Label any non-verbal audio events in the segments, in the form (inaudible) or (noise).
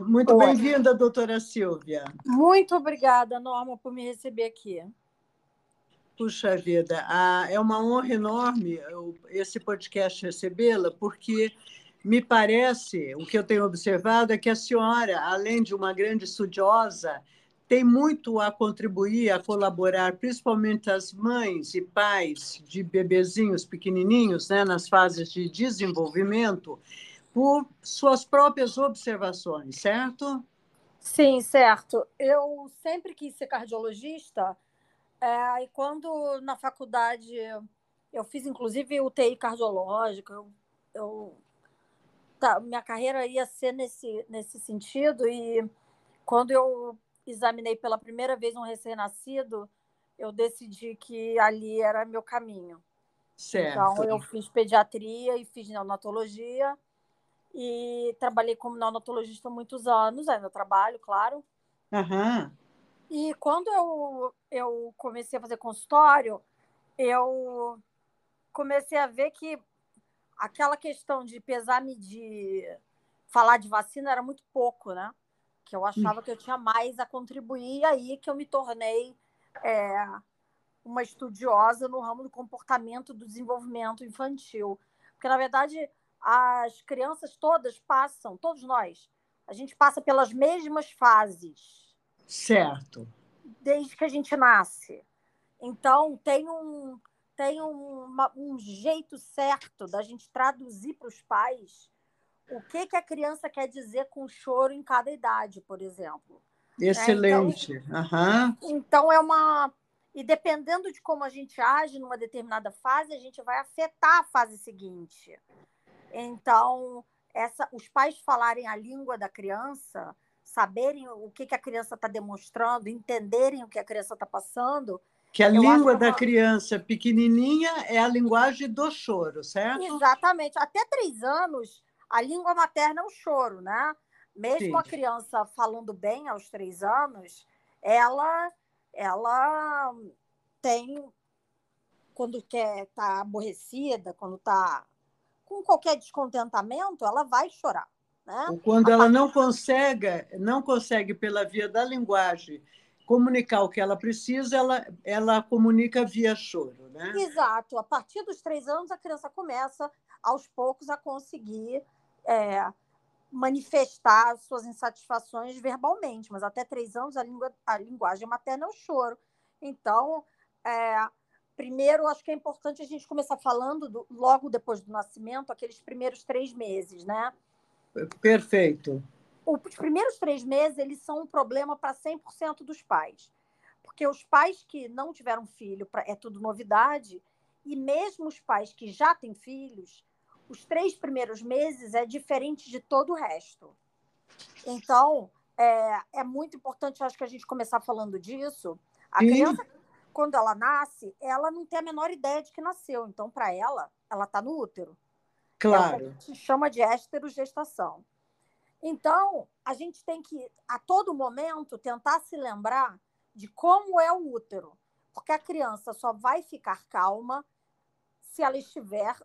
Muito bem-vinda, doutora Silvia. Muito obrigada, Norma, por me receber aqui. Puxa vida, é uma honra enorme esse podcast recebê-la, porque me parece, o que eu tenho observado é que a senhora, além de uma grande estudiosa, tem muito a contribuir, a colaborar, principalmente as mães e pais de bebezinhos pequenininhos, né, nas fases de desenvolvimento, por suas próprias observações, certo? Sim, certo. Eu sempre quis ser cardiologista, é, e quando na faculdade eu fiz inclusive UTI cardiológica, eu, eu tá, minha carreira ia ser nesse, nesse sentido, e quando eu examinei pela primeira vez um recém-nascido, eu decidi que ali era meu caminho. Certo. Então, eu fiz pediatria e fiz neonatologia e trabalhei como neonatologista muitos anos, ainda trabalho, claro. Uhum. E quando eu, eu comecei a fazer consultório, eu comecei a ver que aquela questão de pesar, medir, falar de vacina era muito pouco, né? Que eu achava que eu tinha mais a contribuir, e aí que eu me tornei é, uma estudiosa no ramo do comportamento do desenvolvimento infantil. Porque, na verdade, as crianças todas passam, todos nós, a gente passa pelas mesmas fases Certo. Desde que a gente nasce. Então, tem um, tem um, um jeito certo da gente traduzir para os pais o que, que a criança quer dizer com choro em cada idade, por exemplo. Excelente. Né? Então, uhum. então, é uma. E dependendo de como a gente age numa determinada fase, a gente vai afetar a fase seguinte. Então, essa, os pais falarem a língua da criança saberem o que, que a criança está demonstrando, entenderem o que a criança está passando. Que a língua que da uma... criança pequenininha é a linguagem do choro, certo? Exatamente. Até três anos, a língua materna é o choro, né? Mesmo Sim. a criança falando bem aos três anos, ela, ela tem, quando quer tá aborrecida, quando está com qualquer descontentamento, ela vai chorar. Né? Ou quando ela não consegue, não consegue pela via da linguagem comunicar o que ela precisa, ela, ela comunica via choro, né? Exato. A partir dos três anos, a criança começa, aos poucos, a conseguir é, manifestar suas insatisfações verbalmente, mas até três anos a, língua, a linguagem materna é o choro. Então, é, primeiro, acho que é importante a gente começar falando do, logo depois do nascimento, aqueles primeiros três meses, né? Perfeito. Os primeiros três meses eles são um problema para 100% dos pais. Porque os pais que não tiveram filho é tudo novidade, e mesmo os pais que já têm filhos, os três primeiros meses é diferente de todo o resto. Então, é, é muito importante, acho que a gente começar falando disso. A Sim. criança, quando ela nasce, ela não tem a menor ideia de que nasceu. Então, para ela, ela está no útero. Claro. É o que a gente chama de esterogestação. Então, a gente tem que, a todo momento, tentar se lembrar de como é o útero. Porque a criança só vai ficar calma se ela estiver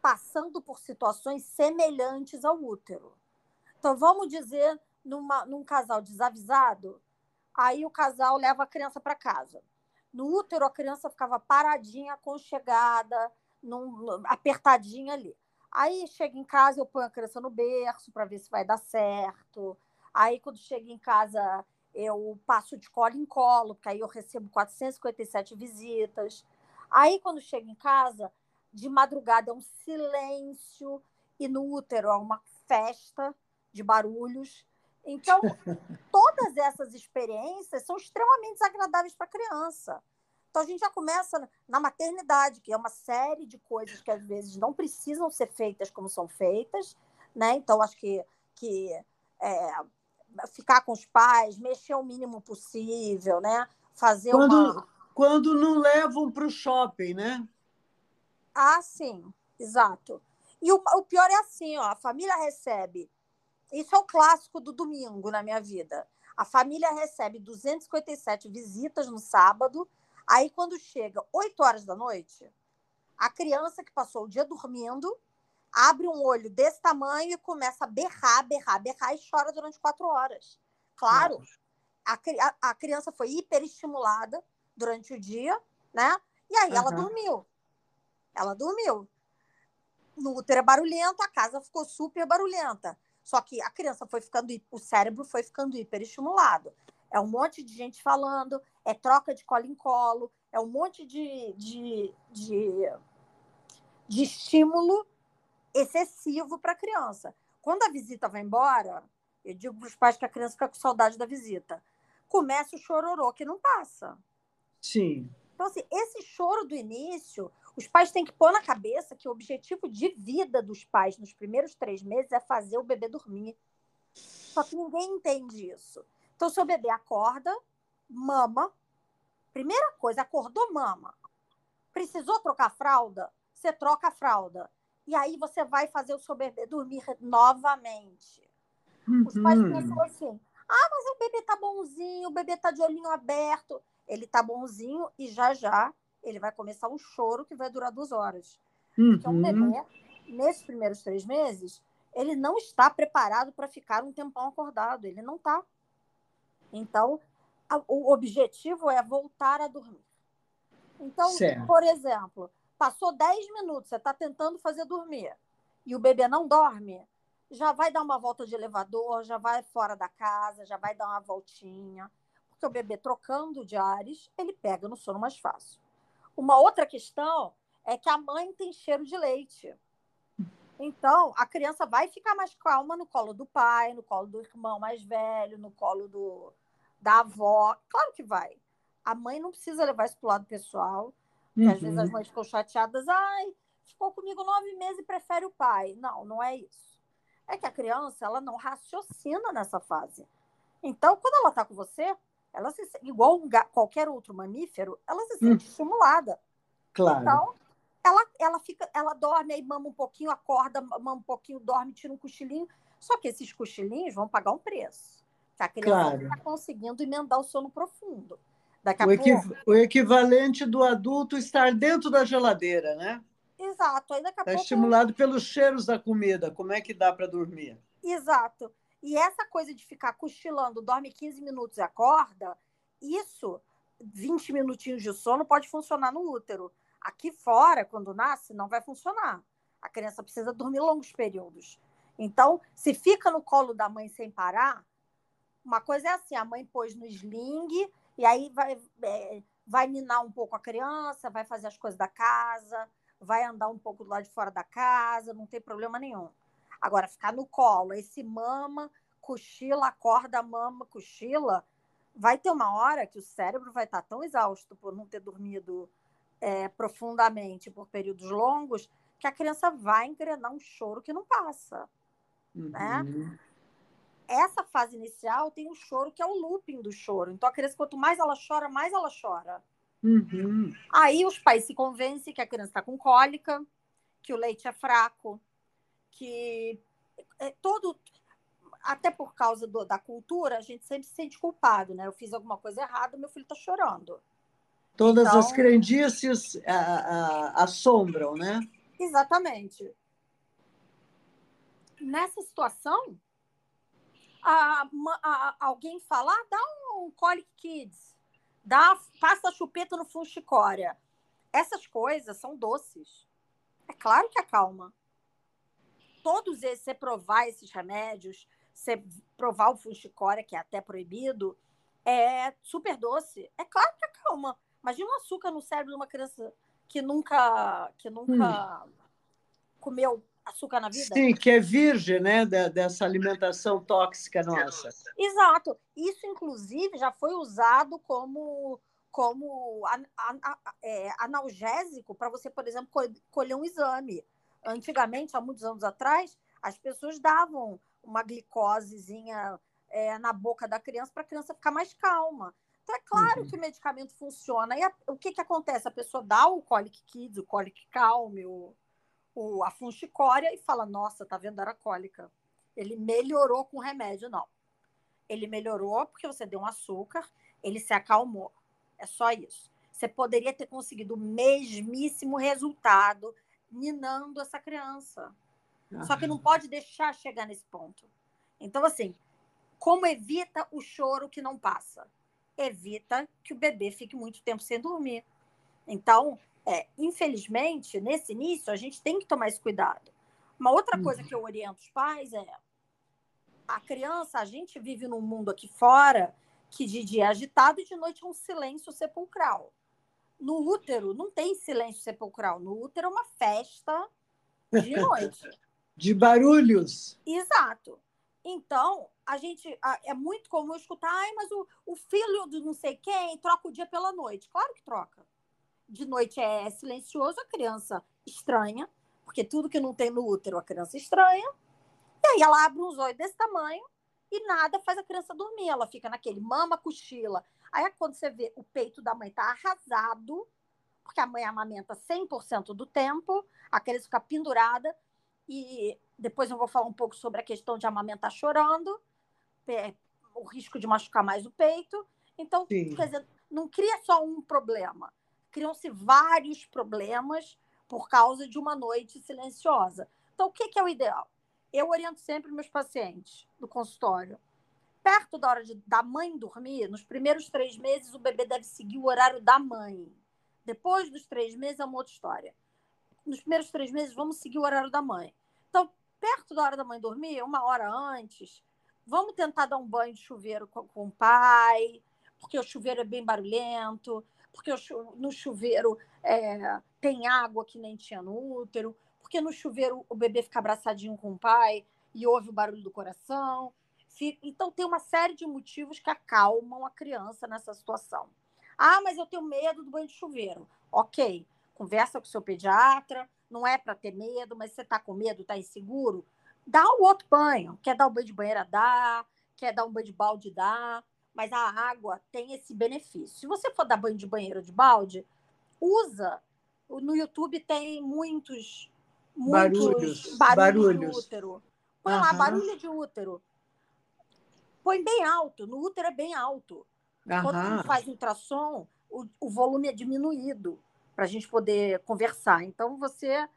passando por situações semelhantes ao útero. Então, vamos dizer, numa, num casal desavisado, aí o casal leva a criança para casa. No útero, a criança ficava paradinha, aconchegada, num, apertadinha ali. Aí chega em casa, eu ponho a criança no berço para ver se vai dar certo. Aí, quando chega em casa, eu passo de colo em colo, porque aí eu recebo 457 visitas. Aí, quando chega em casa, de madrugada é um silêncio, e no útero é uma festa de barulhos. Então, todas essas experiências são extremamente desagradáveis para a criança. Então a gente já começa na maternidade, que é uma série de coisas que às vezes não precisam ser feitas como são feitas, né? Então acho que, que é, ficar com os pais, mexer o mínimo possível, né? Fazer quando, uma. Quando não levam para o shopping, né? Ah, sim, exato. E o, o pior é assim, ó, a família recebe. Isso é o clássico do domingo na minha vida. A família recebe 257 visitas no sábado Aí, quando chega 8 horas da noite, a criança que passou o dia dormindo abre um olho desse tamanho e começa a berrar, berrar, berrar e chora durante quatro horas. Claro, a, a, a criança foi hiperestimulada durante o dia, né? E aí uhum. ela dormiu. Ela dormiu. No útero é barulhento, a casa ficou super barulhenta. Só que a criança foi ficando, o cérebro foi ficando hiperestimulado. É um monte de gente falando, é troca de colo em colo, é um monte de, de, de, de estímulo excessivo para a criança. Quando a visita vai embora, eu digo para os pais que a criança fica com saudade da visita. Começa o chororô que não passa. Sim. Então, assim, esse choro do início, os pais têm que pôr na cabeça que o objetivo de vida dos pais nos primeiros três meses é fazer o bebê dormir. Só que ninguém entende isso. Então, seu bebê acorda, mama. Primeira coisa, acordou, mama. Precisou trocar fralda? Você troca a fralda. E aí você vai fazer o seu bebê dormir novamente. Uhum. Os pais uhum. pensam assim: ah, mas o bebê tá bonzinho, o bebê tá de olhinho aberto. Ele tá bonzinho e já já ele vai começar um choro que vai durar duas horas. Uhum. Porque um bebê, nesses primeiros três meses, ele não está preparado para ficar um tempão acordado. Ele não está. Então, a, o objetivo é voltar a dormir. Então, certo. por exemplo, passou 10 minutos, você está tentando fazer dormir e o bebê não dorme, já vai dar uma volta de elevador, já vai fora da casa, já vai dar uma voltinha, porque o bebê trocando de ares, ele pega no sono mais fácil. Uma outra questão é que a mãe tem cheiro de leite. Então, a criança vai ficar mais calma no colo do pai, no colo do irmão mais velho, no colo do, da avó. Claro que vai. A mãe não precisa levar isso para o lado pessoal. Uhum. Às vezes as uhum. mães ficam chateadas. Ai, ficou comigo nove meses e prefere o pai. Não, não é isso. É que a criança ela não raciocina nessa fase. Então, quando ela está com você, ela se igual um, qualquer outro mamífero, ela se sente hum. estimulada. Claro. Então, ela, ela fica, ela dorme, aí mama um pouquinho, acorda, mama um pouquinho, dorme, tira um cochilinho. Só que esses cochilinhos vão pagar um preço. Que a criança claro. está conseguindo emendar o sono profundo. Daqui a o, pouco... o equivalente do adulto estar dentro da geladeira, né? Exato. Está pouco... estimulado pelos cheiros da comida. Como é que dá para dormir? Exato. E essa coisa de ficar cochilando, dorme 15 minutos e acorda, isso, 20 minutinhos de sono, pode funcionar no útero. Aqui fora, quando nasce, não vai funcionar. A criança precisa dormir longos períodos. Então, se fica no colo da mãe sem parar, uma coisa é assim: a mãe pôs no sling, e aí vai, é, vai minar um pouco a criança, vai fazer as coisas da casa, vai andar um pouco do lado de fora da casa, não tem problema nenhum. Agora, ficar no colo, esse mama, cochila, acorda, mama, cochila, vai ter uma hora que o cérebro vai estar tão exausto por não ter dormido é, profundamente por períodos longos que a criança vai engrenar um choro que não passa. Né? Uhum. Né? Essa fase inicial tem um choro que é o looping do choro. Então a criança, quanto mais ela chora, mais ela chora. Uhum. Aí os pais se convencem que a criança está com cólica, que o leite é fraco, que é todo até por causa do, da cultura, a gente sempre se sente culpado, né? Eu fiz alguma coisa errada, meu filho está chorando. Todas então, as crendices a, a, assombram, né? Exatamente. Nessa situação, a, alguém fala, ah, dá um Colic Kids, dá, passa a chupeta no funchicória. Essas coisas são doces. É claro que acalma todos esses, você provar esses remédios, você provar o fuxicória, que é até proibido, é super doce. É claro que acalma. Imagina um açúcar no cérebro de uma criança que nunca, que nunca hum. comeu açúcar na vida. Sim, que é virgem, né, dessa alimentação tóxica nossa. Exato. Isso, inclusive, já foi usado como como é, analgésico para você, por exemplo, colher um exame antigamente, há muitos anos atrás, as pessoas davam uma glicosezinha é, na boca da criança para a criança ficar mais calma. Então, é claro uhum. que o medicamento funciona. E a, o que, que acontece? A pessoa dá o Colic Kids, o Colic Calme, o, o, a funchicória e fala, nossa, tá vendo, era cólica. Ele melhorou com o remédio. Não. Ele melhorou porque você deu um açúcar, ele se acalmou. É só isso. Você poderia ter conseguido o mesmíssimo resultado minando essa criança. Só que não pode deixar chegar nesse ponto. Então, assim, como evita o choro que não passa? Evita que o bebê fique muito tempo sem dormir. Então, é, infelizmente, nesse início, a gente tem que tomar esse cuidado. Uma outra uhum. coisa que eu oriento os pais é a criança, a gente vive num mundo aqui fora que de dia é agitado e de noite é um silêncio sepulcral. No útero não tem silêncio sepulcral. No útero é uma festa de noite. (laughs) de barulhos. Exato. Então, a gente é muito comum escutar, ai, mas o, o filho do não sei quem troca o dia pela noite. Claro que troca. De noite é silencioso, a criança estranha, porque tudo que não tem no útero a criança estranha. E aí ela abre uns olhos desse tamanho e nada faz a criança dormir. Ela fica naquele mama, cochila. Aí quando você vê o peito da mãe tá arrasado, porque a mãe amamenta 100% do tempo, a criança fica pendurada. E depois eu vou falar um pouco sobre a questão de amamentar chorando, o risco de machucar mais o peito. Então, Sim. quer dizer, não cria só um problema, criam-se vários problemas por causa de uma noite silenciosa. Então, o que, que é o ideal? Eu oriento sempre meus pacientes do consultório. Perto da hora de, da mãe dormir, nos primeiros três meses, o bebê deve seguir o horário da mãe. Depois dos três meses é uma outra história. Nos primeiros três meses, vamos seguir o horário da mãe. Então, perto da hora da mãe dormir, uma hora antes, vamos tentar dar um banho de chuveiro com, com o pai, porque o chuveiro é bem barulhento, porque no chuveiro é, tem água que nem tinha no útero, porque no chuveiro o bebê fica abraçadinho com o pai e ouve o barulho do coração. Então, tem uma série de motivos que acalmam a criança nessa situação. Ah, mas eu tenho medo do banho de chuveiro. Ok, conversa com o seu pediatra, não é para ter medo, mas você está com medo, está inseguro, dá o outro banho. Quer dar um banho de banheira, dá. Quer dar um banho de balde, dá. Mas a água tem esse benefício. Se você for dar banho de banheiro de balde, usa. No YouTube tem muitos muitos barulhos, barulhos, de útero. Põe uhum. lá, barulho de útero. Põe bem alto, no útero é bem alto. Uhum. Quando a faz ultrassom, o, o volume é diminuído para a gente poder conversar. Então, você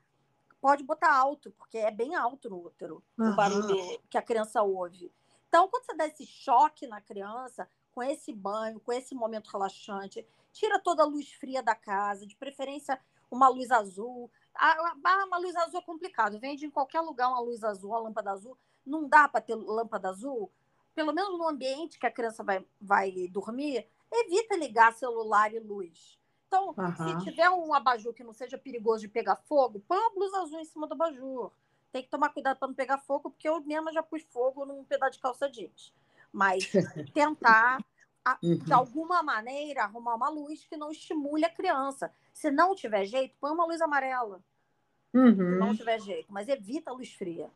pode botar alto, porque é bem alto no útero, uhum. o barulho que a criança ouve. Então, quando você dá esse choque na criança, com esse banho, com esse momento relaxante, tira toda a luz fria da casa, de preferência uma luz azul, ah, uma luz azul é complicado. Vende em qualquer lugar uma luz azul, uma lâmpada azul. Não dá para ter lâmpada azul. Pelo menos no ambiente que a criança vai, vai dormir, evita ligar celular e luz. Então, uhum. se tiver um abajur que não seja perigoso de pegar fogo, põe uma blusa azul em cima do abajur. Tem que tomar cuidado para não pegar fogo, porque eu mesma já pus fogo num pedaço de calça jeans. Mas (laughs) tentar, uhum. de alguma maneira, arrumar uma luz que não estimule a criança. Se não tiver jeito, põe uma luz amarela. Uhum. Se não tiver jeito, mas evita a luz fria.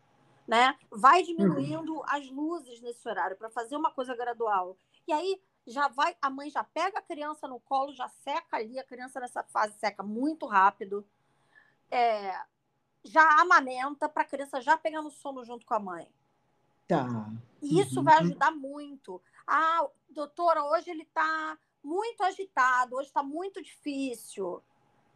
Né? Vai diminuindo uhum. as luzes nesse horário para fazer uma coisa gradual. E aí já vai, a mãe já pega a criança no colo, já seca ali, a criança nessa fase seca muito rápido. É, já amamenta para a criança já pegar no sono junto com a mãe. Tá. E isso uhum. vai ajudar muito. Ah, doutora, hoje ele está muito agitado, hoje está muito difícil.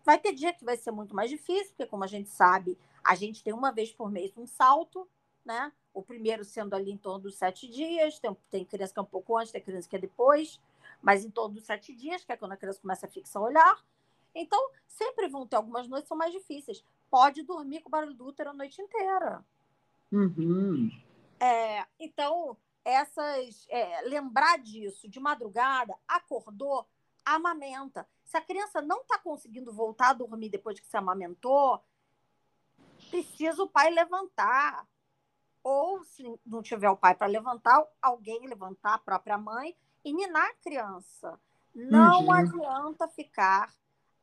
Vai ter dia que vai ser muito mais difícil, porque, como a gente sabe, a gente tem uma vez por mês um salto, né? O primeiro sendo ali em torno dos sete dias, tem, tem criança que é um pouco antes, tem criança que é depois, mas em torno dos sete dias, que é quando a criança começa a fixar o olhar. Então, sempre vão ter algumas noites que são mais difíceis. Pode dormir com o barulho do útero a noite inteira. Uhum. É, então, essas é, lembrar disso de madrugada, acordou, amamenta. Se a criança não está conseguindo voltar a dormir depois que se amamentou, precisa o pai levantar. Ou, se não tiver o pai para levantar, alguém levantar, a própria mãe, e ninar a criança. Não uhum. adianta ficar.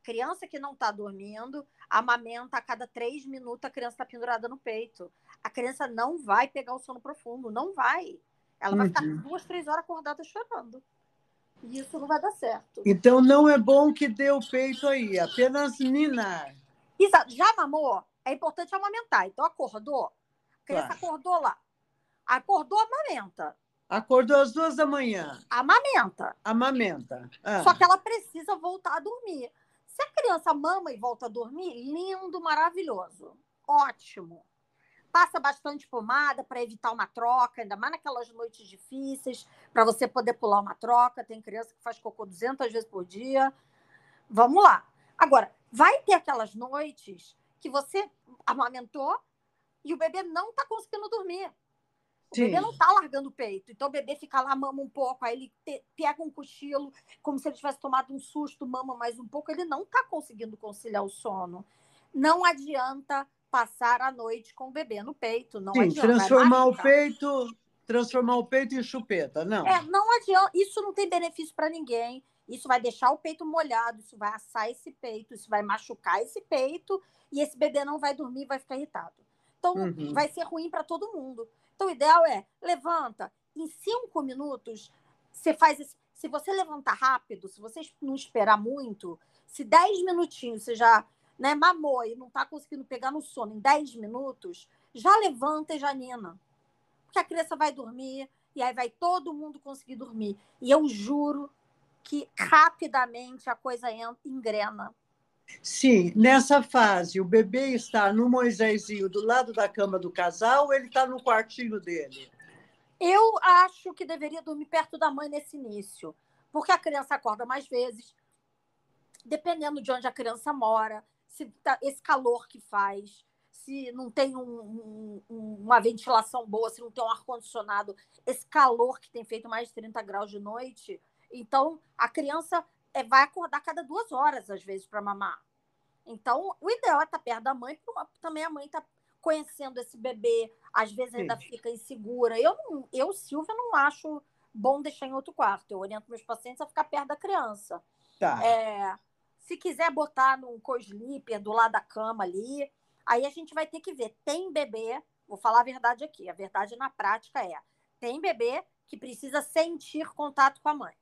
Criança que não está dormindo, amamenta a cada três minutos, a criança está pendurada no peito. A criança não vai pegar o sono profundo, não vai. Ela vai ficar uhum. duas, três horas acordada chorando. E isso não vai dar certo. Então não é bom que dê o peito aí, apenas ninar. Exato. Já mamou? É importante amamentar. Então acordou, criança claro. acordou lá. Acordou, amamenta. Acordou às duas da manhã. Amamenta. Amamenta. Ah. Só que ela precisa voltar a dormir. Se a criança mama e volta a dormir, lindo, maravilhoso. Ótimo. passa bastante pomada para evitar uma troca, ainda mais naquelas noites difíceis, para você poder pular uma troca. Tem criança que faz cocô 200 vezes por dia. Vamos lá. Agora, vai ter aquelas noites que você amamentou e o bebê não está conseguindo dormir. O Sim. bebê não está largando o peito. Então o bebê fica lá, mama um pouco, aí ele te, pega um cochilo, como se ele tivesse tomado um susto, mama mais um pouco. Ele não está conseguindo conciliar o sono. Não adianta passar a noite com o bebê no peito. Não Sim, adianta. Transformar o peito, transformar o peito em chupeta, não. É, não adianta. Isso não tem benefício para ninguém. Isso vai deixar o peito molhado, isso vai assar esse peito, isso vai machucar esse peito e esse bebê não vai dormir, vai ficar irritado. Então, uhum. vai ser ruim para todo mundo. Então, o ideal é levanta. Em cinco minutos, você faz esse... Se você levantar rápido, se você não esperar muito, se dez minutinhos você já né, mamou e não está conseguindo pegar no sono em 10 minutos, já levanta e já nina. Porque a criança vai dormir e aí vai todo mundo conseguir dormir. E eu juro que rapidamente a coisa engrena. Sim, nessa fase, o bebê está no Moisésinho do lado da cama do casal ou ele está no quartinho dele? Eu acho que deveria dormir perto da mãe nesse início, porque a criança acorda mais vezes, dependendo de onde a criança mora, se tá, esse calor que faz, se não tem um, um, uma ventilação boa, se não tem um ar-condicionado, esse calor que tem feito mais de 30 graus de noite. Então, a criança é, vai acordar cada duas horas, às vezes, para mamar. Então, o ideal é estar tá perto da mãe, porque também a mãe está conhecendo esse bebê, às vezes ainda Sim. fica insegura. Eu, eu, Silvia, não acho bom deixar em outro quarto. Eu oriento meus pacientes a ficar perto da criança. Tá. É, se quiser botar num co-sleeper do lado da cama ali, aí a gente vai ter que ver. Tem bebê, vou falar a verdade aqui, a verdade na prática é: tem bebê que precisa sentir contato com a mãe.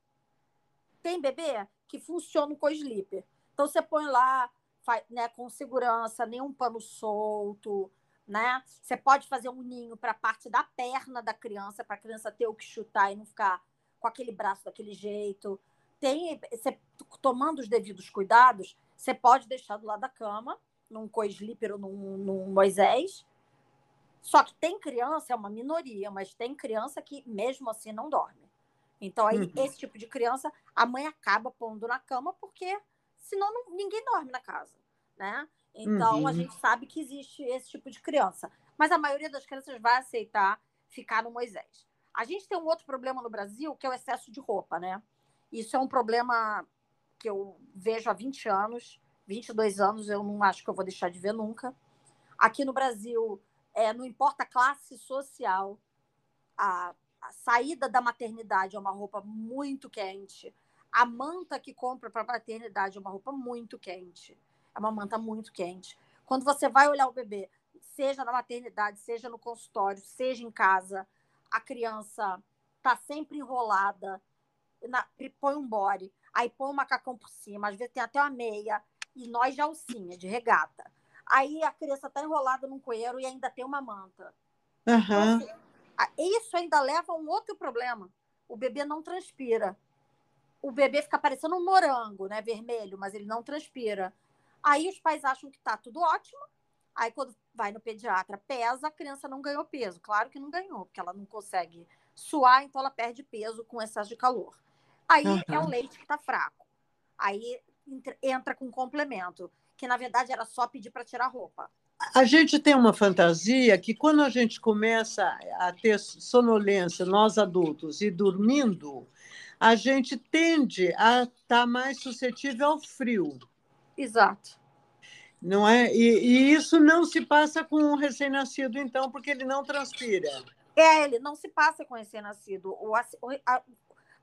Tem bebê que funciona no co-sleeper. Então você põe lá, faz, né, com segurança, nenhum pano solto, né? Você pode fazer um ninho para a parte da perna da criança, para a criança ter o que chutar e não ficar com aquele braço daquele jeito tem, você, tomando os devidos cuidados, você pode deixar do lado da cama, num co-sleeper ou num, num Moisés. Só que tem criança, é uma minoria, mas tem criança que mesmo assim não dorme. Então, aí, uhum. esse tipo de criança, a mãe acaba pondo na cama, porque senão não, ninguém dorme na casa, né? Então, uhum. a gente sabe que existe esse tipo de criança. Mas a maioria das crianças vai aceitar ficar no Moisés. A gente tem um outro problema no Brasil, que é o excesso de roupa, né? Isso é um problema que eu vejo há 20 anos, 22 anos, eu não acho que eu vou deixar de ver nunca. Aqui no Brasil, é, não importa a classe social, a, a saída da maternidade é uma roupa muito quente. A manta que compra para a maternidade é uma roupa muito quente. É uma manta muito quente. Quando você vai olhar o bebê, seja na maternidade, seja no consultório, seja em casa, a criança está sempre enrolada, na, põe um body, aí põe um macacão por cima, às vezes tem até uma meia, e nós de alcinha, de regata. Aí a criança está enrolada num coeiro e ainda tem uma manta. Uhum. Então, assim, isso ainda leva a um outro problema. O bebê não transpira. O bebê fica parecendo um morango, né? Vermelho, mas ele não transpira. Aí os pais acham que tá tudo ótimo. Aí quando vai no pediatra, pesa, a criança não ganhou peso. Claro que não ganhou, porque ela não consegue suar, então ela perde peso com excesso de calor. Aí uhum. é o leite que está fraco. Aí entra com complemento, que na verdade era só pedir para tirar roupa. A gente tem uma fantasia que quando a gente começa a ter sonolência, nós adultos, e dormindo, a gente tende a estar tá mais suscetível ao frio. Exato. Não é? E, e isso não se passa com o recém-nascido, então, porque ele não transpira. É, ele não se passa com o recém-nascido. O, a,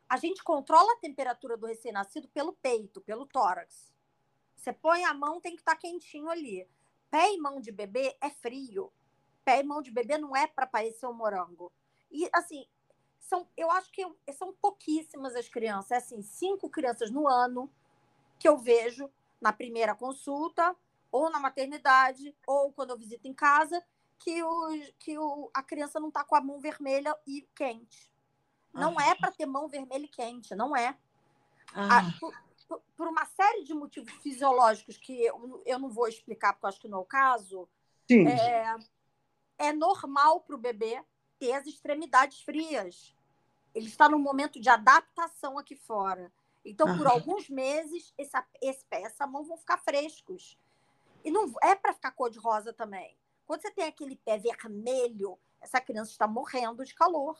a gente controla a temperatura do recém-nascido pelo peito, pelo tórax. Você põe a mão, tem que estar tá quentinho ali. Pé e mão de bebê é frio. Pé e mão de bebê não é para parecer um morango. E, assim, são, eu acho que são pouquíssimas as crianças. É assim, cinco crianças no ano que eu vejo na primeira consulta, ou na maternidade, ou quando eu visito em casa, que, o, que o, a criança não está com a mão vermelha e quente. Não ah. é para ter mão vermelha e quente, não é. Ah. A, por, uma série de motivos fisiológicos que eu, eu não vou explicar, porque eu acho que não é o caso, Sim. É, é normal para o bebê ter as extremidades frias. Ele está num momento de adaptação aqui fora. Então, por alguns meses, esse, esse pé, essa mão vão ficar frescos. E não é para ficar cor de rosa também. Quando você tem aquele pé vermelho, essa criança está morrendo de calor.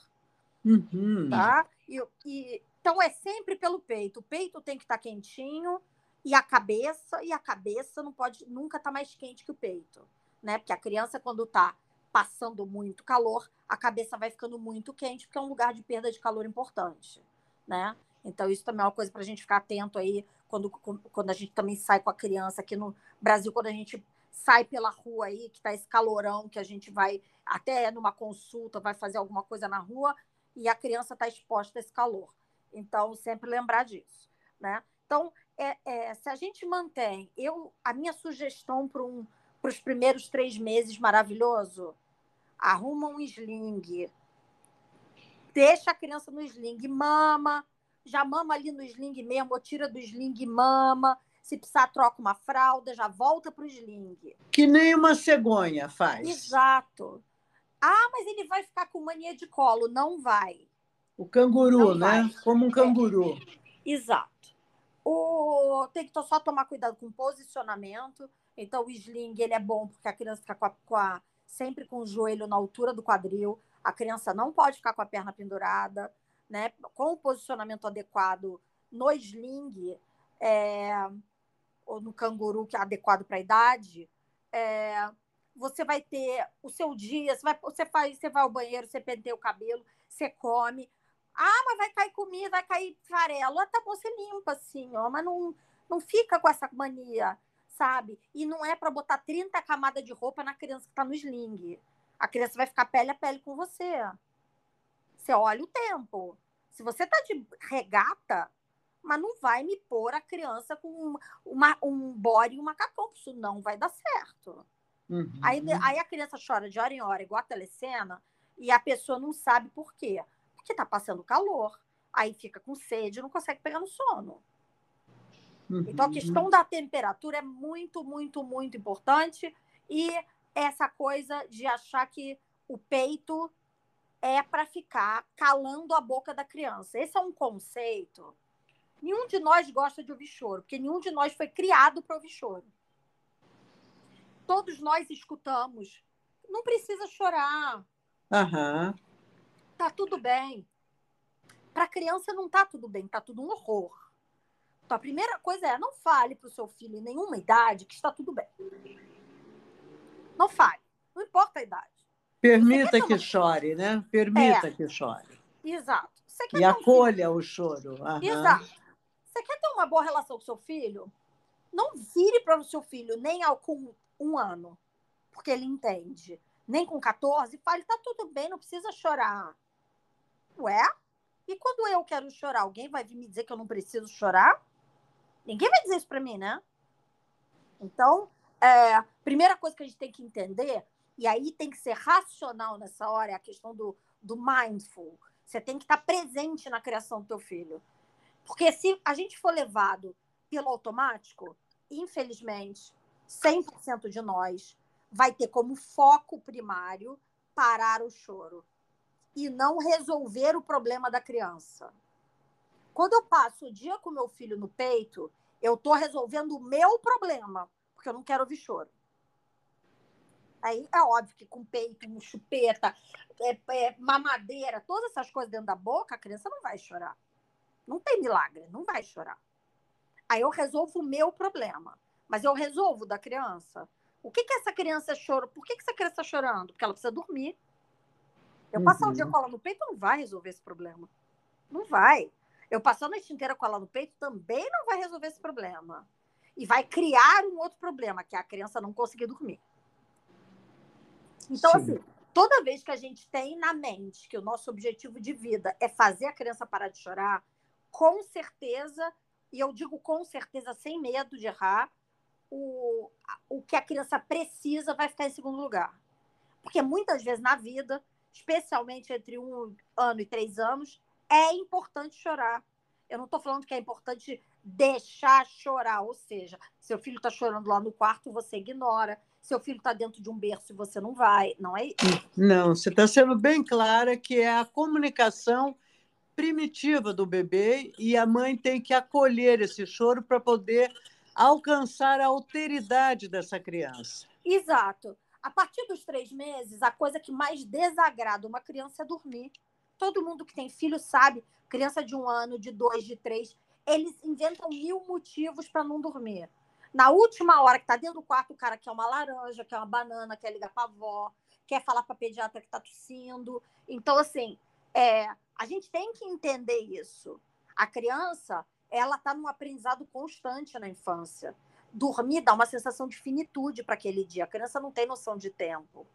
Uhum. Tá? E, e, então, é sempre pelo peito. O peito tem que estar tá quentinho e a cabeça, e a cabeça não pode nunca estar tá mais quente que o peito. Né? Porque a criança, quando está passando muito calor, a cabeça vai ficando muito quente, porque é um lugar de perda de calor importante. Né? Então, isso também é uma coisa para a gente ficar atento aí quando, quando a gente também sai com a criança aqui no Brasil, quando a gente sai pela rua aí, que está esse calorão, que a gente vai até numa consulta, vai fazer alguma coisa na rua, e a criança está exposta a esse calor. Então, sempre lembrar disso. Né? Então, é, é, se a gente mantém, eu, a minha sugestão para um, os primeiros três meses maravilhoso, arruma um sling, deixa a criança no sling, mama, já mama ali no sling mesmo, ou tira do sling mama. Se precisar, troca uma fralda, já volta para o sling. Que nem uma cegonha faz. Exato. Ah, mas ele vai ficar com mania de colo. Não vai. O canguru, Não né? Vai. Como um canguru. É. Exato. O... Tem que só tomar cuidado com o posicionamento. Então, o sling ele é bom porque a criança fica com a, com a... sempre com o joelho na altura do quadril. A criança não pode ficar com a perna pendurada né, com o posicionamento adequado no sling é, ou no canguru, que é adequado para a idade, é, você vai ter o seu dia, você vai, você, faz, você vai ao banheiro, você penteia o cabelo, você come. Ah, mas vai cair comida, vai cair farelo. Ah, tá bom, você limpa assim, ó, mas não, não fica com essa mania, sabe? E não é para botar 30 camadas de roupa na criança que está no sling. A criança vai ficar pele a pele com você. Você olha o tempo. Se você tá de regata, mas não vai me pôr a criança com uma, um body e um macacão, isso não vai dar certo. Uhum. Aí, aí a criança chora de hora em hora, igual a telecena, e a pessoa não sabe por quê. Porque tá passando calor, aí fica com sede, não consegue pegar no sono. Uhum. Então a questão da temperatura é muito, muito, muito importante. E essa coisa de achar que o peito é para ficar calando a boca da criança. Esse é um conceito. Nenhum de nós gosta de ouvir choro, porque nenhum de nós foi criado para ouvir choro. Todos nós escutamos. Não precisa chorar. Uhum. Tá tudo bem. Para a criança não tá tudo bem, tá tudo um horror. Então, a primeira coisa é não fale para o seu filho em nenhuma idade que está tudo bem. Não fale. Não importa a idade. Permita que chore, né? Permita é. que chore. Exato. e acolha um o choro. Uhum. Exato. Você quer ter uma boa relação com seu filho? Não vire para o seu filho nem ao, com um ano, porque ele entende. Nem com 14, fale, tá tudo bem, não precisa chorar. Ué? E quando eu quero chorar, alguém vai vir me dizer que eu não preciso chorar? Ninguém vai dizer isso para mim, né? Então, é, primeira coisa que a gente tem que entender e aí tem que ser racional nessa hora, é a questão do, do mindful. Você tem que estar presente na criação do teu filho. Porque se a gente for levado pelo automático, infelizmente, 100% de nós vai ter como foco primário parar o choro e não resolver o problema da criança. Quando eu passo o dia com meu filho no peito, eu estou resolvendo o meu problema, porque eu não quero ouvir choro. Aí é óbvio que com peito, com chupeta, é, é, mamadeira, todas essas coisas dentro da boca, a criança não vai chorar. Não tem milagre, não vai chorar. Aí eu resolvo o meu problema. Mas eu resolvo da criança. O que, que essa criança chora? Por que, que essa criança está chorando? Porque ela precisa dormir. Eu uhum. passar o dia com ela no peito não vai resolver esse problema. Não vai. Eu passar a noite inteira com ela no peito também não vai resolver esse problema. E vai criar um outro problema, que é a criança não conseguir dormir. Então, Sim. assim, toda vez que a gente tem na mente que o nosso objetivo de vida é fazer a criança parar de chorar, com certeza, e eu digo com certeza, sem medo de errar, o, o que a criança precisa vai ficar em segundo lugar. Porque muitas vezes na vida, especialmente entre um ano e três anos, é importante chorar. Eu não estou falando que é importante deixar chorar, ou seja, seu filho está chorando lá no quarto, você ignora. seu filho está dentro de um berço e você não vai, não é isso? Não, você está sendo bem clara que é a comunicação primitiva do bebê e a mãe tem que acolher esse choro para poder alcançar a alteridade dessa criança. Exato. A partir dos três meses, a coisa que mais desagrada uma criança é dormir. Todo mundo que tem filho sabe, criança de um ano, de dois, de três, eles inventam mil motivos para não dormir. Na última hora que está dentro do quarto, o cara quer uma laranja, quer uma banana, quer ligar para a avó, quer falar para a pediatra que está tossindo. Então, assim, é, a gente tem que entender isso. A criança, ela está num aprendizado constante na infância. Dormir dá uma sensação de finitude para aquele dia. A criança não tem noção de tempo.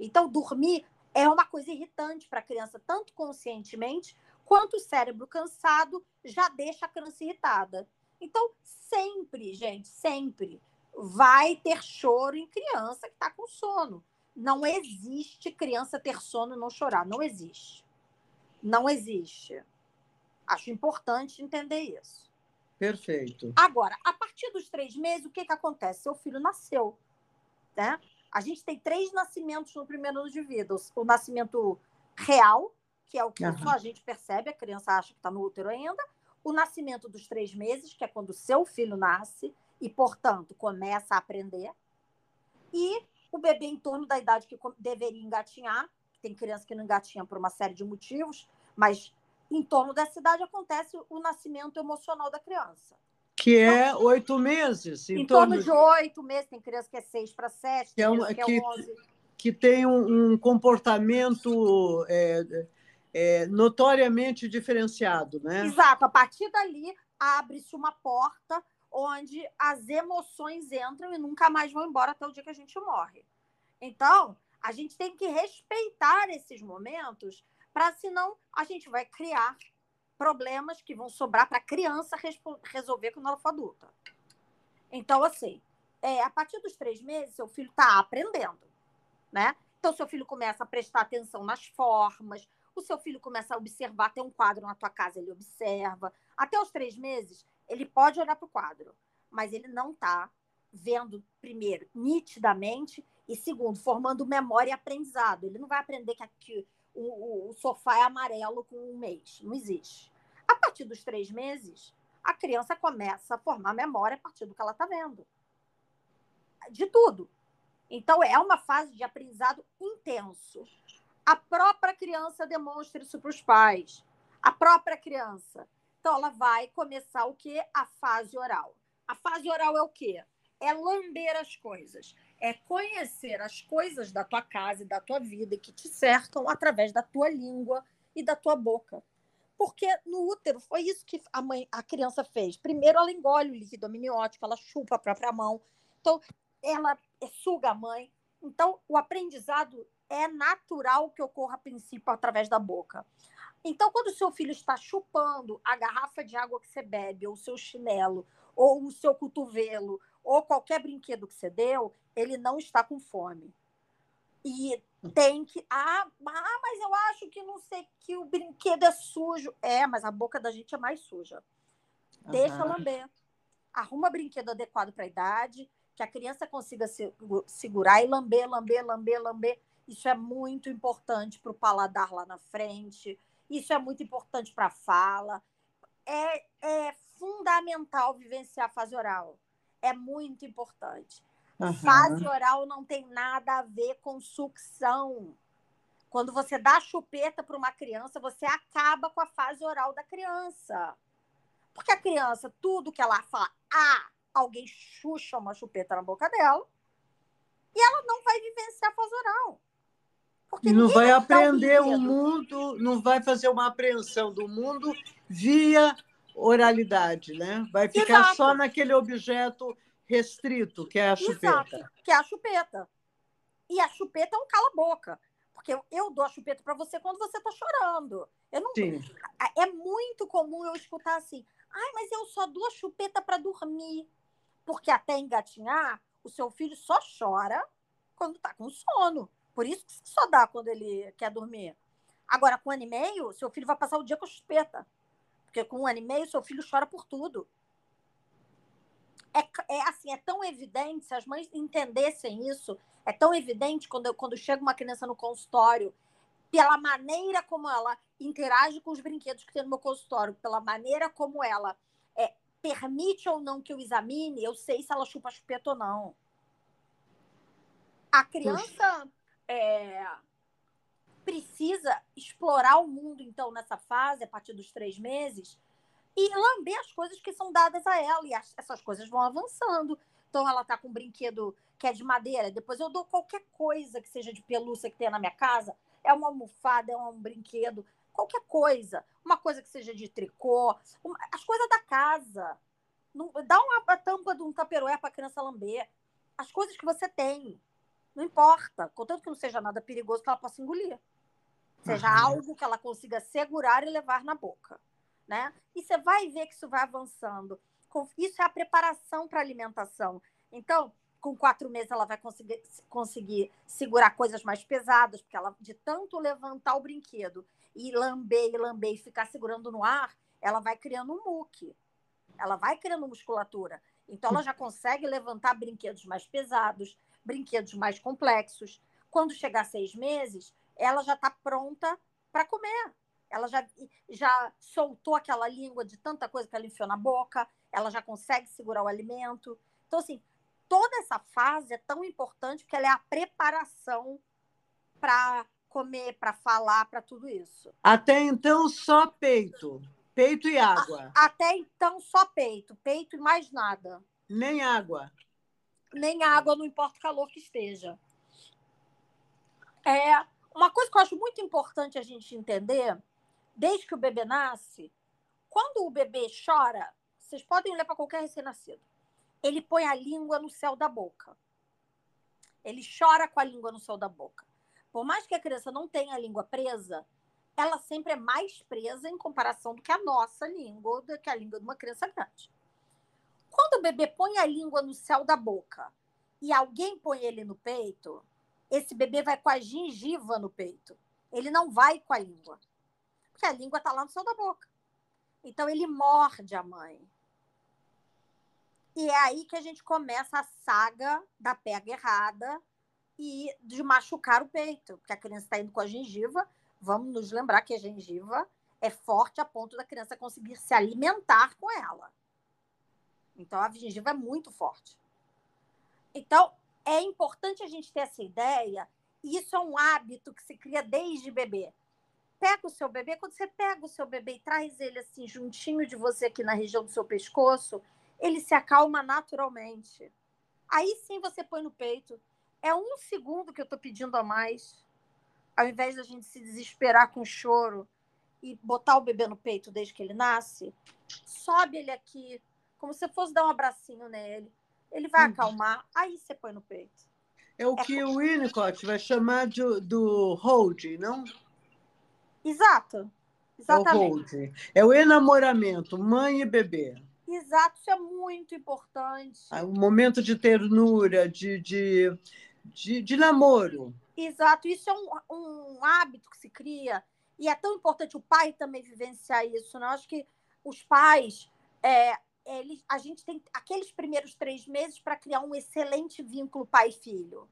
Então, dormir é uma coisa irritante para a criança, tanto conscientemente quanto o cérebro cansado já deixa a criança irritada. Então, sempre, gente, sempre vai ter choro em criança que está com sono. Não existe criança ter sono e não chorar. Não existe. Não existe. Acho importante entender isso. Perfeito. Agora, a partir dos três meses, o que, que acontece? Seu filho nasceu. Né? A gente tem três nascimentos no primeiro ano de vida: o nascimento real, que é o que uhum. só a gente percebe, a criança acha que está no útero ainda, o nascimento dos três meses, que é quando o seu filho nasce e, portanto, começa a aprender, e o bebê em torno da idade que deveria engatinhar, tem criança que não engatinha por uma série de motivos, mas em torno dessa idade acontece o nascimento emocional da criança. Que é então, oito meses. Em, em torno, torno de oito meses, tem criança que é seis para sete, que, é uma, que, é. Que tem um, um comportamento é, é, notoriamente diferenciado, né? Exato. A partir dali abre-se uma porta onde as emoções entram e nunca mais vão embora até o dia que a gente morre. Então, a gente tem que respeitar esses momentos para senão a gente vai criar problemas que vão sobrar para a criança resolver quando ela for adulta. Então, assim, é, a partir dos três meses, seu filho está aprendendo, né? Então, seu filho começa a prestar atenção nas formas, o seu filho começa a observar, tem um quadro na tua casa, ele observa. Até os três meses, ele pode olhar para o quadro, mas ele não está vendo, primeiro, nitidamente, e segundo, formando memória e aprendizado. Ele não vai aprender que aqui o, o, sofá é amarelo com um mês. Não existe. A partir dos três meses, a criança começa a formar memória a partir do que ela está vendo. De tudo. Então, é uma fase de aprendizado intenso. A própria criança demonstra isso para os pais. A própria criança. Então, ela vai começar o quê? A fase oral. A fase oral é o quê? É lamber as coisas. É conhecer as coisas da tua casa e da tua vida que te cercam através da tua língua e da tua boca. Porque no útero foi isso que a mãe, a criança fez. Primeiro ela engole o líquido amniótico, ela chupa a própria mão. Então, ela suga a mãe. Então, o aprendizado é natural que ocorra a princípio através da boca. Então, quando o seu filho está chupando a garrafa de água que você bebe, ou o seu chinelo, ou o seu cotovelo, ou qualquer brinquedo que você deu, ele não está com fome. E tem que. Ah, ah, mas eu acho que não sei que o brinquedo é sujo. É, mas a boca da gente é mais suja. Deixa uhum. lamber. Arruma brinquedo adequado para a idade, que a criança consiga se, segurar e lamber, lamber, lamber, lamber. Isso é muito importante para o paladar lá na frente. Isso é muito importante para a fala. É, é fundamental vivenciar a fase oral. É muito importante. Uhum. Fase oral não tem nada a ver com sucção. Quando você dá chupeta para uma criança, você acaba com a fase oral da criança. Porque a criança, tudo que ela fala, ah, alguém chucha uma chupeta na boca dela, e ela não vai vivenciar a fase oral. Porque não vai aprender o mundo, não vai fazer uma apreensão do mundo via oralidade, né? Vai ficar Exato. só naquele objeto restrito, que é a chupeta. Exato, que é a chupeta. E a chupeta é um cala-boca. Porque eu, eu, dou a chupeta para você quando você está chorando. Eu não, Sim. É muito comum eu escutar assim: ai, mas eu só dou a chupeta para dormir. Porque até engatinhar, o seu filho só chora quando está com sono. Por isso que só dá quando ele quer dormir. Agora, com um ano e meio, seu filho vai passar o dia com a chupeta. Porque com um ano e meio, seu filho chora por tudo. é, é assim, é tão evidente, se as mães entendessem isso, é tão evidente quando, eu, quando chega uma criança no consultório, pela maneira como ela interage com os brinquedos que tem no meu consultório, pela maneira como ela é, permite ou não que eu examine, eu sei se ela chupa chupeta ou não. A criança é, precisa explorar o mundo, então, nessa fase, a partir dos três meses, e lamber as coisas que são dadas a ela. E as, essas coisas vão avançando. Então, ela está com um brinquedo que é de madeira, depois eu dou qualquer coisa que seja de pelúcia que tenha na minha casa. É uma almofada, é um brinquedo, qualquer coisa. Uma coisa que seja de tricô, uma, as coisas da casa. Não, dá uma tampa de um taperoé para a criança lamber. As coisas que você tem. Não importa. Contanto que não seja nada perigoso que ela possa engolir. Seja uhum. algo que ela consiga segurar e levar na boca né? E você vai ver que isso vai avançando. Isso é a preparação para a alimentação. Então, com quatro meses ela vai conseguir, conseguir segurar coisas mais pesadas, porque ela, de tanto levantar o brinquedo e lamber e lamber e ficar segurando no ar, ela vai criando um muque. Ela vai criando musculatura. Então, ela já consegue levantar brinquedos mais pesados, brinquedos mais complexos. Quando chegar seis meses, ela já está pronta para comer ela já, já soltou aquela língua de tanta coisa que ela enfiou na boca, ela já consegue segurar o alimento. Então, assim, toda essa fase é tão importante porque ela é a preparação para comer, para falar, para tudo isso. Até então, só peito. Peito e água. Até então, só peito. Peito e mais nada. Nem água. Nem água, não importa o calor que esteja. É, uma coisa que eu acho muito importante a gente entender desde que o bebê nasce, quando o bebê chora, vocês podem olhar para qualquer recém-nascido, ele põe a língua no céu da boca. Ele chora com a língua no céu da boca. Por mais que a criança não tenha a língua presa, ela sempre é mais presa em comparação do que a nossa língua, do que a língua de uma criança grande. Quando o bebê põe a língua no céu da boca e alguém põe ele no peito, esse bebê vai com a gengiva no peito. Ele não vai com a língua porque a língua está lá no céu da boca. Então ele morde a mãe. E é aí que a gente começa a saga da pega errada e de machucar o peito, porque a criança está indo com a gengiva. Vamos nos lembrar que a gengiva é forte a ponto da criança conseguir se alimentar com ela. Então a gengiva é muito forte. Então é importante a gente ter essa ideia. E isso é um hábito que se cria desde bebê pega o seu bebê, quando você pega o seu bebê e traz ele assim juntinho de você aqui na região do seu pescoço, ele se acalma naturalmente. Aí sim você põe no peito. É um segundo que eu estou pedindo a mais. Ao invés da gente se desesperar com choro e botar o bebê no peito desde que ele nasce, sobe ele aqui, como se fosse dar um abracinho nele. Ele vai uhum. acalmar, aí você põe no peito. É o é que o Winnicott vai chamar de, do hold, não? Exato. Exatamente. É o, é o enamoramento, mãe e bebê. Exato, isso é muito importante. O ah, momento de ternura, de, de, de, de namoro. Exato, isso é um, um, hábito que se cria e é tão importante o pai também vivenciar isso. Né? Eu acho que os pais, é, eles, a gente tem aqueles primeiros três meses para criar um excelente vínculo pai-filho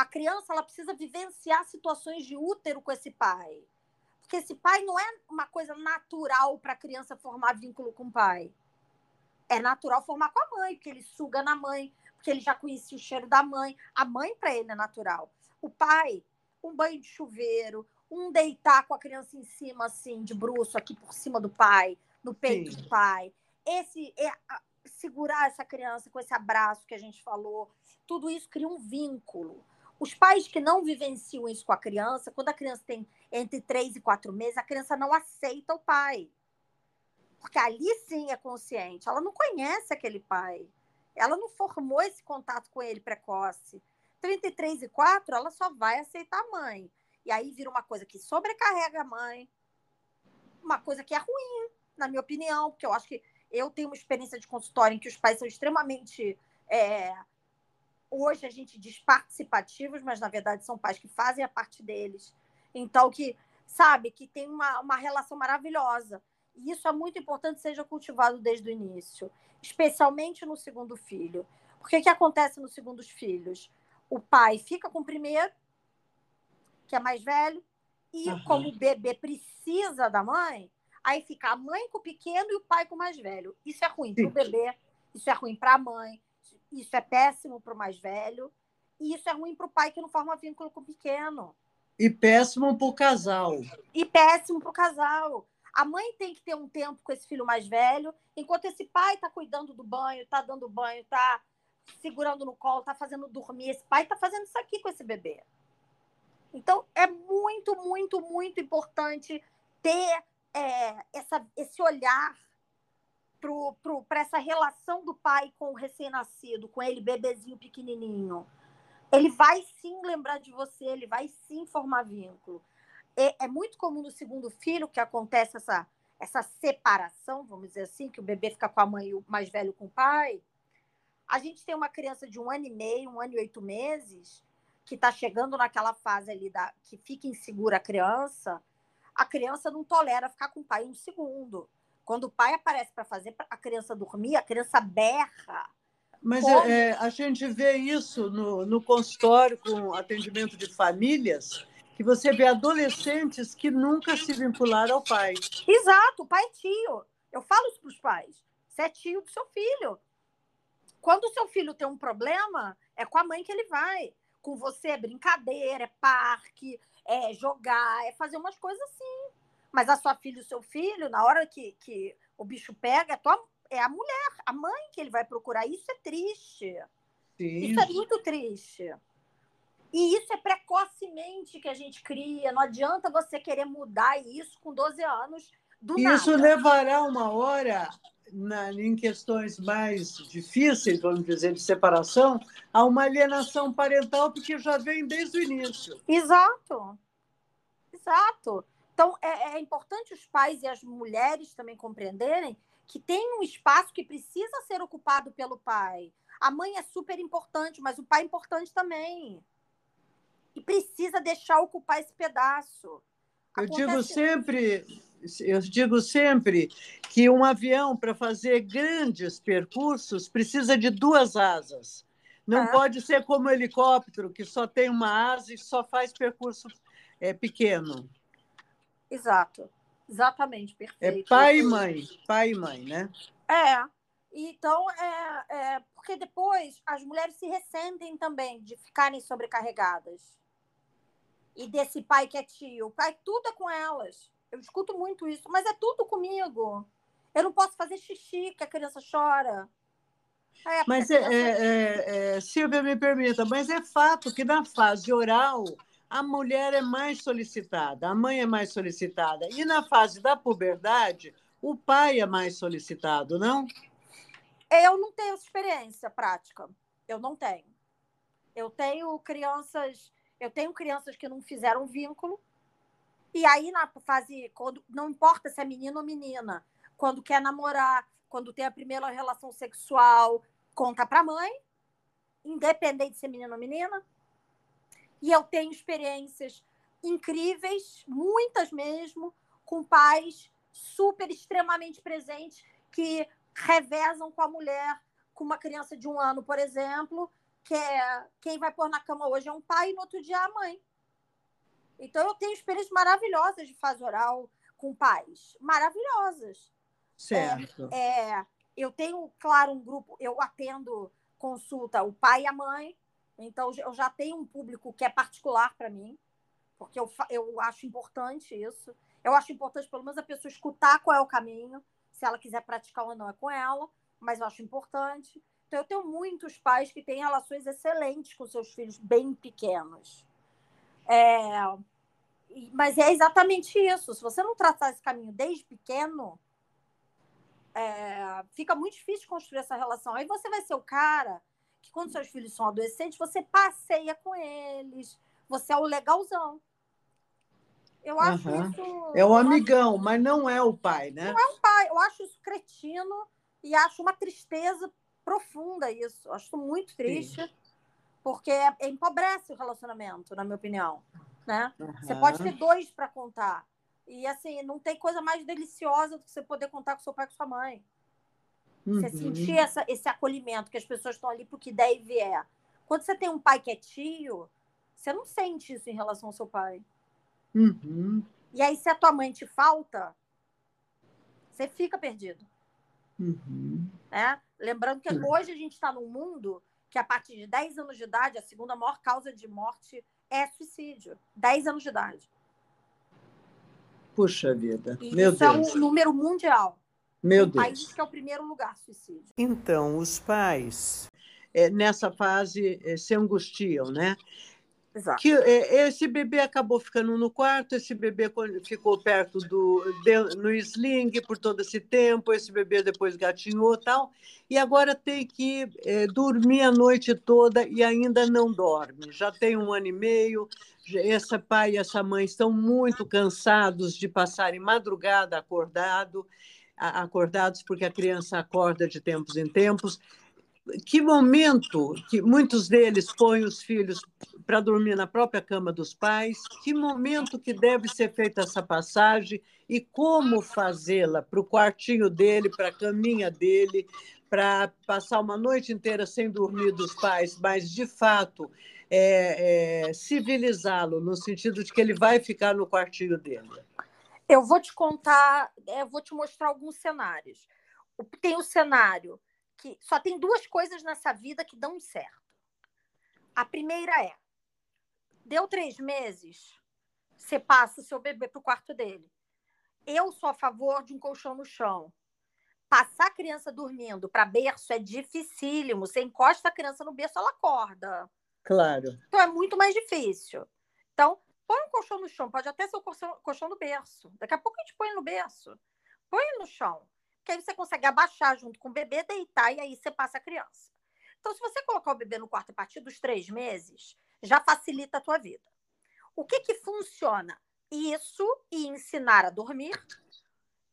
a criança ela precisa vivenciar situações de útero com esse pai. Porque esse pai não é uma coisa natural para a criança formar vínculo com o pai. É natural formar com a mãe, porque ele suga na mãe, porque ele já conhecia o cheiro da mãe. A mãe, para ele, é natural. O pai, um banho de chuveiro, um deitar com a criança em cima, assim, de bruxo, aqui por cima do pai, no peito Sim. do pai. Esse é segurar essa criança com esse abraço que a gente falou. Tudo isso cria um vínculo. Os pais que não vivenciam isso com a criança, quando a criança tem entre três e quatro meses, a criança não aceita o pai. Porque ali sim é consciente. Ela não conhece aquele pai. Ela não formou esse contato com ele precoce. 33 e 4, ela só vai aceitar a mãe. E aí vira uma coisa que sobrecarrega a mãe. Uma coisa que é ruim, na minha opinião, porque eu acho que eu tenho uma experiência de consultório em que os pais são extremamente é, hoje a gente diz participativos, mas na verdade são pais que fazem a parte deles. Então, que, sabe, que tem uma, uma relação maravilhosa. e isso é muito importante, seja cultivado desde o início, especialmente no segundo filho. Porque o que acontece nos segundos filhos? O pai fica com o primeiro, que é mais velho, e uhum. como o bebê precisa da mãe, aí fica a mãe com o pequeno e o pai com o mais velho. Isso é ruim para o bebê, isso é ruim para a mãe, isso é péssimo para o mais velho, e isso é ruim para o pai que não forma vínculo com o pequeno. E péssimo para o casal. E péssimo para o casal. A mãe tem que ter um tempo com esse filho mais velho, enquanto esse pai está cuidando do banho, está dando banho, está segurando no colo, está fazendo dormir. Esse pai está fazendo isso aqui com esse bebê. Então, é muito, muito, muito importante ter é, essa, esse olhar para essa relação do pai com o recém-nascido, com ele bebezinho pequenininho. Ele vai sim lembrar de você, ele vai sim formar vínculo. É, é muito comum no segundo filho que acontece essa, essa separação, vamos dizer assim, que o bebê fica com a mãe e o mais velho com o pai. A gente tem uma criança de um ano e meio, um ano e oito meses, que está chegando naquela fase ali da, que fica insegura a criança, a criança não tolera ficar com o pai um segundo. Quando o pai aparece para fazer a criança dormir, a criança berra. Mas é, a gente vê isso no, no consultório com atendimento de famílias, que você vê adolescentes que nunca se vincularam ao pai. Exato, o pai é tio. Eu falo isso para os pais. Você é tio do seu filho. Quando o seu filho tem um problema, é com a mãe que ele vai. Com você é brincadeira, é parque, é jogar, é fazer umas coisas assim. Mas a sua filha e o seu filho, na hora que, que o bicho pega, é, tua, é a mulher, a mãe que ele vai procurar. Isso é triste. Sim. Isso é muito triste. E isso é precocemente que a gente cria. Não adianta você querer mudar isso com 12 anos do Isso nada. levará uma hora, na, em questões mais difíceis, vamos dizer, de separação, a uma alienação parental, porque já vem desde o início. Exato. Exato. Então, é, é importante os pais e as mulheres também compreenderem que tem um espaço que precisa ser ocupado pelo pai. A mãe é super importante, mas o pai é importante também. E precisa deixar ocupar esse pedaço. Eu digo sempre, eu digo sempre que um avião para fazer grandes percursos precisa de duas asas. Não é. pode ser como um helicóptero que só tem uma asa e só faz percurso é, pequeno. Exato. Exatamente, é perfeito. É pai e mãe, pai e mãe, né? É. Então, é, é, porque depois as mulheres se ressentem também de ficarem sobrecarregadas. E desse pai que é tio. O pai, tudo é com elas. Eu escuto muito isso, mas é tudo comigo. Eu não posso fazer xixi, que a criança chora. É, mas, criança... É, é, é, Silvia, me permita, mas é fato que na fase oral a mulher é mais solicitada, a mãe é mais solicitada. E na fase da puberdade, o pai é mais solicitado, não? Eu não tenho experiência prática. Eu não tenho. Eu tenho crianças, eu tenho crianças que não fizeram vínculo. E aí na fase quando não importa se é menino ou menina, quando quer namorar, quando tem a primeira relação sexual, conta para a mãe, independente de ser menino ou menina. E eu tenho experiências incríveis, muitas mesmo, com pais super extremamente presentes que revezam com a mulher, com uma criança de um ano, por exemplo, que é quem vai pôr na cama hoje é um pai e no outro dia é a mãe. Então eu tenho experiências maravilhosas de fase oral com pais, maravilhosas. Certo. É, é, eu tenho, claro, um grupo, eu atendo consulta o pai e a mãe, então, eu já tenho um público que é particular para mim, porque eu, eu acho importante isso. Eu acho importante, pelo menos, a pessoa escutar qual é o caminho, se ela quiser praticar ou não é com ela, mas eu acho importante. Então, eu tenho muitos pais que têm relações excelentes com seus filhos bem pequenos. É, mas é exatamente isso. Se você não traçar esse caminho desde pequeno, é, fica muito difícil construir essa relação. Aí você vai ser o cara que quando seus filhos são adolescentes, você passeia com eles, você é o legalzão. Eu acho uhum. isso. É o amigão, acho... mas não é o pai, né? Não é o pai. Eu acho isso cretino e acho uma tristeza profunda isso. Eu acho muito triste, Sim. Porque é, empobrece o relacionamento, na minha opinião. Né? Uhum. Você pode ter dois para contar. E assim, não tem coisa mais deliciosa do que você poder contar com seu pai e com sua mãe. Uhum. Você sentir essa, esse acolhimento, que as pessoas estão ali porque der e vier. Quando você tem um pai que é tio, você não sente isso em relação ao seu pai. Uhum. E aí, se a tua mãe te falta, você fica perdido. Uhum. Né? Lembrando que hoje a gente está num mundo que, a partir de 10 anos de idade, a segunda maior causa de morte é suicídio. 10 anos de idade. Puxa vida. E Meu isso Deus. é um número mundial. Meu Deus. países que é o primeiro lugar suicídio. Então, os pais, é, nessa fase, é, se angustiam, né? Exato. que é, esse bebê acabou ficando no quarto, esse bebê ficou perto do no sling por todo esse tempo, esse bebê depois gatinhou tal, e agora tem que é, dormir a noite toda e ainda não dorme. Já tem um ano e meio. Esse pai e essa mãe estão muito cansados de passarem madrugada acordado, acordados porque a criança acorda de tempos em tempos que momento que muitos deles põem os filhos para dormir na própria cama dos pais, que momento que deve ser feita essa passagem e como fazê-la para o quartinho dele, para a caminha dele, para passar uma noite inteira sem dormir dos pais, mas de fato é, é, civilizá-lo no sentido de que ele vai ficar no quartinho dele. Eu vou te contar, eu vou te mostrar alguns cenários. Tem o cenário que só tem duas coisas nessa vida que dão certo. A primeira é: deu três meses, você passa o seu bebê para o quarto dele. Eu sou a favor de um colchão no chão. Passar a criança dormindo para berço é dificílimo. Você encosta a criança no berço, ela acorda. Claro. Então é muito mais difícil. Então, põe um colchão no chão, pode até ser o colchão, colchão no berço. Daqui a pouco a gente põe no berço. Põe no chão. Que aí você consegue abaixar junto com o bebê, deitar e aí você passa a criança. Então, se você colocar o bebê no quarto a partir dos três meses, já facilita a tua vida. O que que funciona? Isso e ensinar a dormir.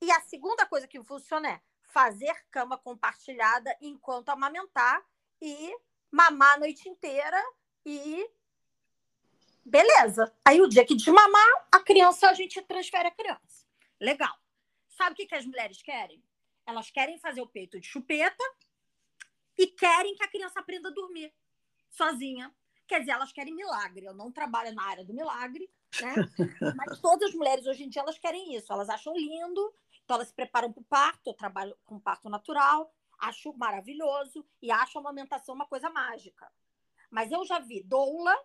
E a segunda coisa que funciona é fazer cama compartilhada enquanto amamentar e mamar a noite inteira e beleza. Aí o dia que desmamar, a criança a gente transfere a criança. Legal. Sabe o que, que as mulheres querem? Elas querem fazer o peito de chupeta e querem que a criança aprenda a dormir sozinha. Quer dizer, elas querem milagre. Eu não trabalho na área do milagre, né? (laughs) Mas todas as mulheres hoje em dia elas querem isso. Elas acham lindo, então elas se preparam para o parto. Eu trabalho com parto natural, acho maravilhoso e acho a amamentação uma coisa mágica. Mas eu já vi doula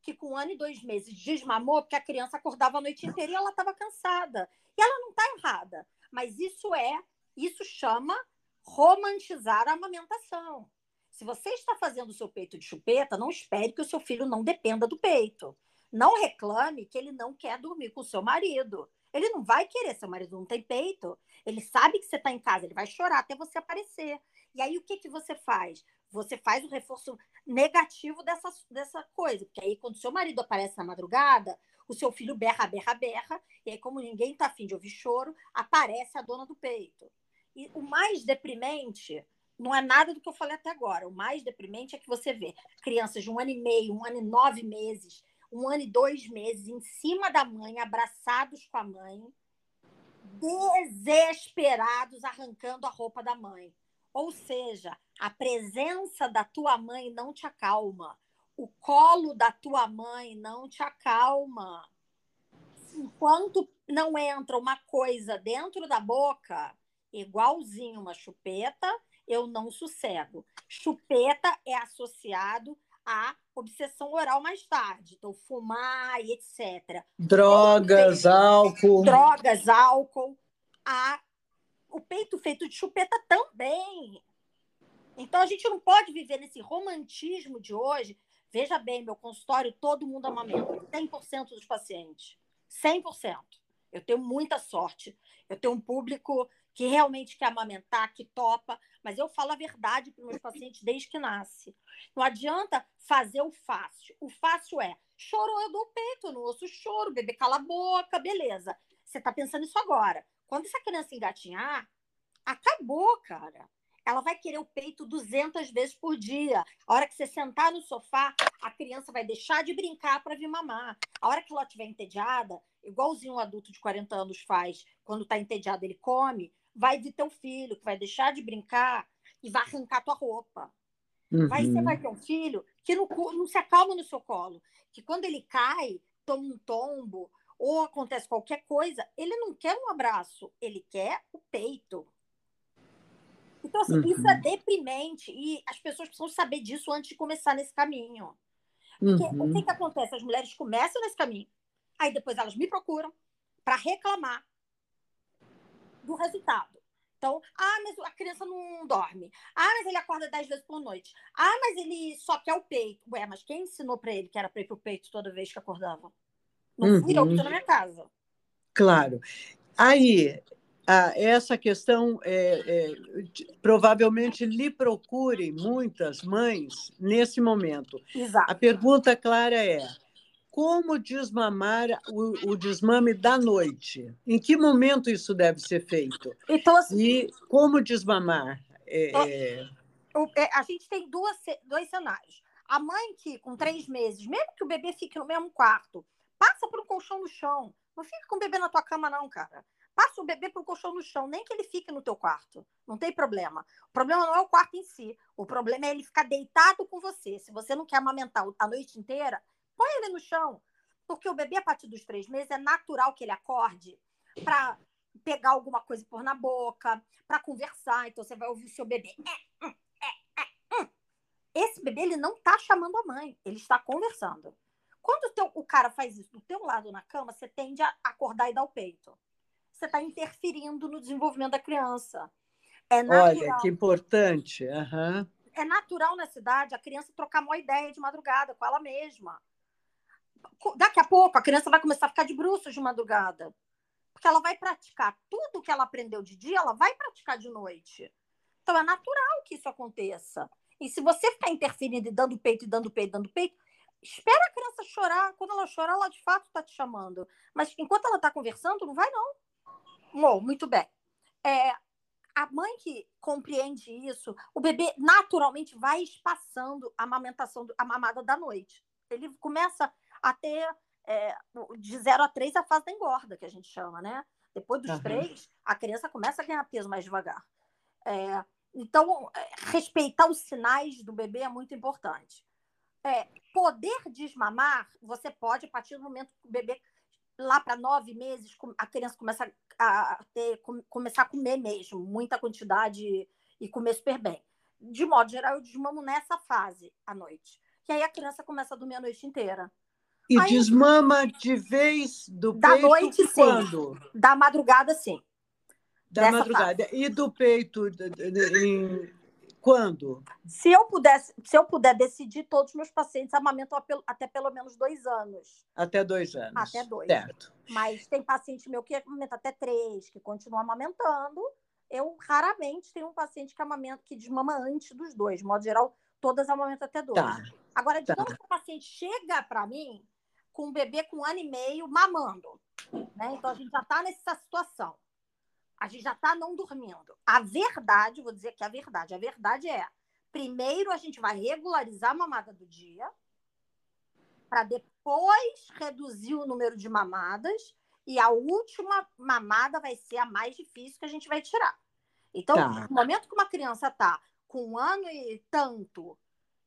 que com um ano e dois meses desmamou porque a criança acordava a noite inteira e ela estava cansada. E ela não está errada. Mas isso é, isso chama romantizar a amamentação. Se você está fazendo o seu peito de chupeta, não espere que o seu filho não dependa do peito. Não reclame que ele não quer dormir com o seu marido. Ele não vai querer, seu marido não tem peito. Ele sabe que você está em casa, ele vai chorar até você aparecer. E aí o que, que você faz? Você faz o reforço negativo dessa, dessa coisa. Porque aí, quando seu marido aparece na madrugada, o seu filho berra, berra, berra. E aí, como ninguém está afim de ouvir choro, aparece a dona do peito. E o mais deprimente não é nada do que eu falei até agora. O mais deprimente é que você vê crianças de um ano e meio, um ano e nove meses, um ano e dois meses em cima da mãe, abraçados com a mãe, desesperados, arrancando a roupa da mãe. Ou seja, a presença da tua mãe não te acalma. O colo da tua mãe não te acalma. Enquanto não entra uma coisa dentro da boca, igualzinho uma chupeta, eu não sossego. Chupeta é associado à obsessão oral mais tarde. Então, fumar e etc. Drogas, álcool. Drogas, álcool. A... O peito feito de chupeta também. Então, a gente não pode viver nesse romantismo de hoje. Veja bem, meu consultório, todo mundo amamenta. 100% dos pacientes. 100%. Eu tenho muita sorte. Eu tenho um público que realmente quer amamentar, que topa, mas eu falo a verdade para os meus pacientes desde que nasce. Não adianta fazer o fácil. O fácil é chorou, eu dou o peito, não ouço choro, bebê cala a boca, beleza. Você está pensando isso agora. Quando essa criança engatinhar, acabou, cara. ela vai querer o peito 200 vezes por dia. A hora que você sentar no sofá, a criança vai deixar de brincar para vir mamar. A hora que ela estiver entediada, igualzinho um adulto de 40 anos faz, quando está entediado, ele come, vai vir teu filho, que vai deixar de brincar e vai arrancar tua roupa. Uhum. Vai, você vai ter um filho que não, não se acalma no seu colo, que quando ele cai, toma um tombo, ou acontece qualquer coisa, ele não quer um abraço, ele quer o peito. Então, assim, uhum. isso é deprimente e as pessoas precisam saber disso antes de começar nesse caminho. Porque uhum. o que, que acontece? As mulheres começam nesse caminho, aí depois elas me procuram para reclamar do resultado. Então, ah, mas a criança não dorme. Ah, mas ele acorda dez vezes por noite. Ah, mas ele só quer o peito. Ué, mas quem ensinou para ele que era para ir pro peito toda vez que acordava? Não uhum. fui eu que na minha casa. Claro. Aí, ah, essa questão é, é, provavelmente lhe procurem muitas mães nesse momento. Exato. A pergunta clara é: como desmamar o, o, desmame da noite? Em que momento isso deve ser feito? Então, assim, e como desmamar? É, então, é... a gente tem duas, dois cenários. A mãe que, com três meses, mesmo que o bebê fique no mesmo quarto, passa por um colchão no chão. Não fica com o bebê na tua cama, não, cara. Passa o bebê para o colchão no chão, nem que ele fique no teu quarto. Não tem problema. O problema não é o quarto em si. O problema é ele ficar deitado com você. Se você não quer amamentar a noite inteira, põe ele no chão. Porque o bebê, a partir dos três meses, é natural que ele acorde para pegar alguma coisa e pôr na boca, para conversar. Então, você vai ouvir o seu bebê. É, é, é. Esse bebê, ele não está chamando a mãe. Ele está conversando. Quando o, teu, o cara faz isso do teu lado na cama, você tende a acordar e dar o peito. Você está interferindo no desenvolvimento da criança. É. Olha, que importante. Uhum. É natural na cidade a criança trocar uma ideia de madrugada com ela mesma. Daqui a pouco a criança vai começar a ficar de bruços de madrugada. Porque ela vai praticar tudo que ela aprendeu de dia, ela vai praticar de noite. Então é natural que isso aconteça. E se você ficar interferindo e dando peito, e dando peito, dando peito, espera a criança chorar. Quando ela chorar, ela de fato está te chamando. Mas enquanto ela está conversando, não vai, não. Bom, muito bem. É, a mãe que compreende isso, o bebê naturalmente vai espaçando a amamentação, a mamada da noite. Ele começa a ter, é, de 0 a 3, a fase da engorda, que a gente chama, né? Depois dos uhum. três, a criança começa a ganhar peso mais devagar. É, então, é, respeitar os sinais do bebê é muito importante. É, poder desmamar, você pode, a partir do momento que o bebê, lá para nove meses, a criança começa a ter, começar a comer mesmo, muita quantidade e comer super bem. De modo geral, eu desmamo nessa fase à noite. E aí a criança começa a dormir a noite inteira. E aí, desmama de vez do da peito noite, quando? Sim. Da madrugada, sim. Da madrugada. E do peito em quando? Se eu pudesse, se eu puder decidir, todos os meus pacientes amamentam até pelo menos dois anos. Até dois anos. Até dois. Certo. Mas tem paciente meu que amamenta até três, que continua amamentando. Eu raramente tenho um paciente que amamenta, que desmama antes dos dois. De modo geral, todas amamentam até dois. Tá. Agora, digamos tá. que o paciente chega para mim com um bebê com um ano e meio mamando. Né? Então, a gente já está nessa situação a gente já está não dormindo. A verdade, vou dizer que a verdade, a verdade é, primeiro a gente vai regularizar a mamada do dia, para depois reduzir o número de mamadas, e a última mamada vai ser a mais difícil que a gente vai tirar. Então, tá. no momento que uma criança está com um ano e tanto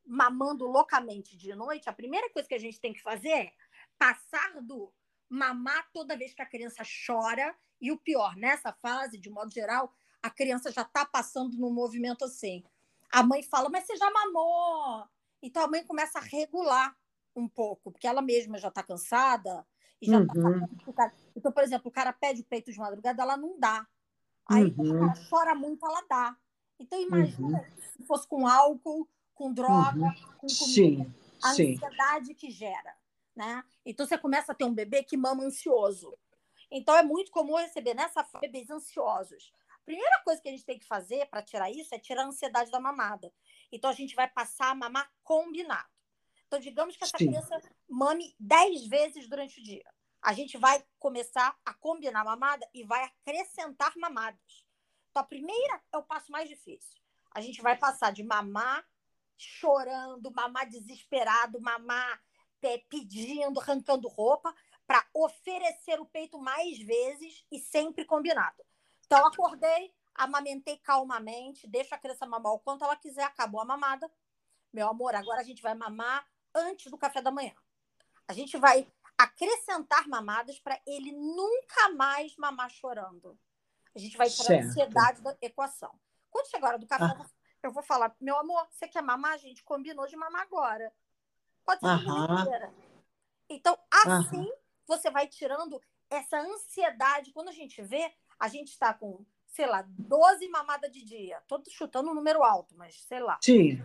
mamando loucamente de noite, a primeira coisa que a gente tem que fazer é passar do mamar toda vez que a criança chora e o pior, nessa fase, de modo geral, a criança já está passando num movimento assim. A mãe fala, mas você já mamou. Então a mãe começa a regular um pouco, porque ela mesma já está cansada e já tá uhum. tá Então, por exemplo, o cara pede o peito de madrugada, ela não dá. Aí uhum. chora muito, ela dá. Então, imagina uhum. se fosse com álcool, com droga, uhum. com comida. Sim. A ansiedade que gera. Né? Então, você começa a ter um bebê que mama ansioso. Então, é muito comum receber nessa bebês ansiosos. A primeira coisa que a gente tem que fazer para tirar isso é tirar a ansiedade da mamada. Então, a gente vai passar a mamar combinado. Então, digamos que essa Sim. criança mame 10 vezes durante o dia. A gente vai começar a combinar a mamada e vai acrescentar mamadas. Então, a primeira é o passo mais difícil. A gente vai passar de mamar chorando, mamar desesperado, mamar é, pedindo, arrancando roupa, para oferecer o peito mais vezes e sempre combinado. Então, acordei, amamentei calmamente, deixo a criança mamar o quanto ela quiser, acabou a mamada. Meu amor, agora a gente vai mamar antes do café da manhã. A gente vai acrescentar mamadas para ele nunca mais mamar chorando. A gente vai tirar a ansiedade da equação. Quando chegar a hora do café, ah. eu vou falar, meu amor, você quer mamar? A gente combinou de mamar agora. Pode ser a inteira. Então, assim, você vai tirando essa ansiedade. Quando a gente vê, a gente está com, sei lá, 12 mamadas de dia. Todos chutando um número alto, mas sei lá. Sim.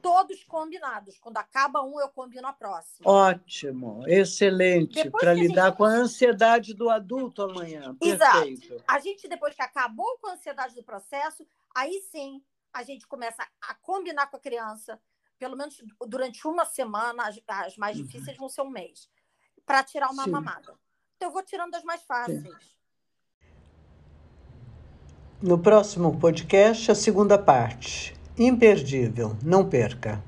Todos combinados. Quando acaba um, eu combino a próxima. Ótimo, excelente. Para lidar gente... com a ansiedade do adulto amanhã. Perfeito. Exato. A gente, depois que acabou com a ansiedade do processo, aí sim a gente começa a combinar com a criança, pelo menos durante uma semana, as, as mais uhum. difíceis vão ser um mês, para tirar uma Sim. mamada. Então, eu vou tirando as mais fáceis. Sim. No próximo podcast, a segunda parte. Imperdível. Não perca.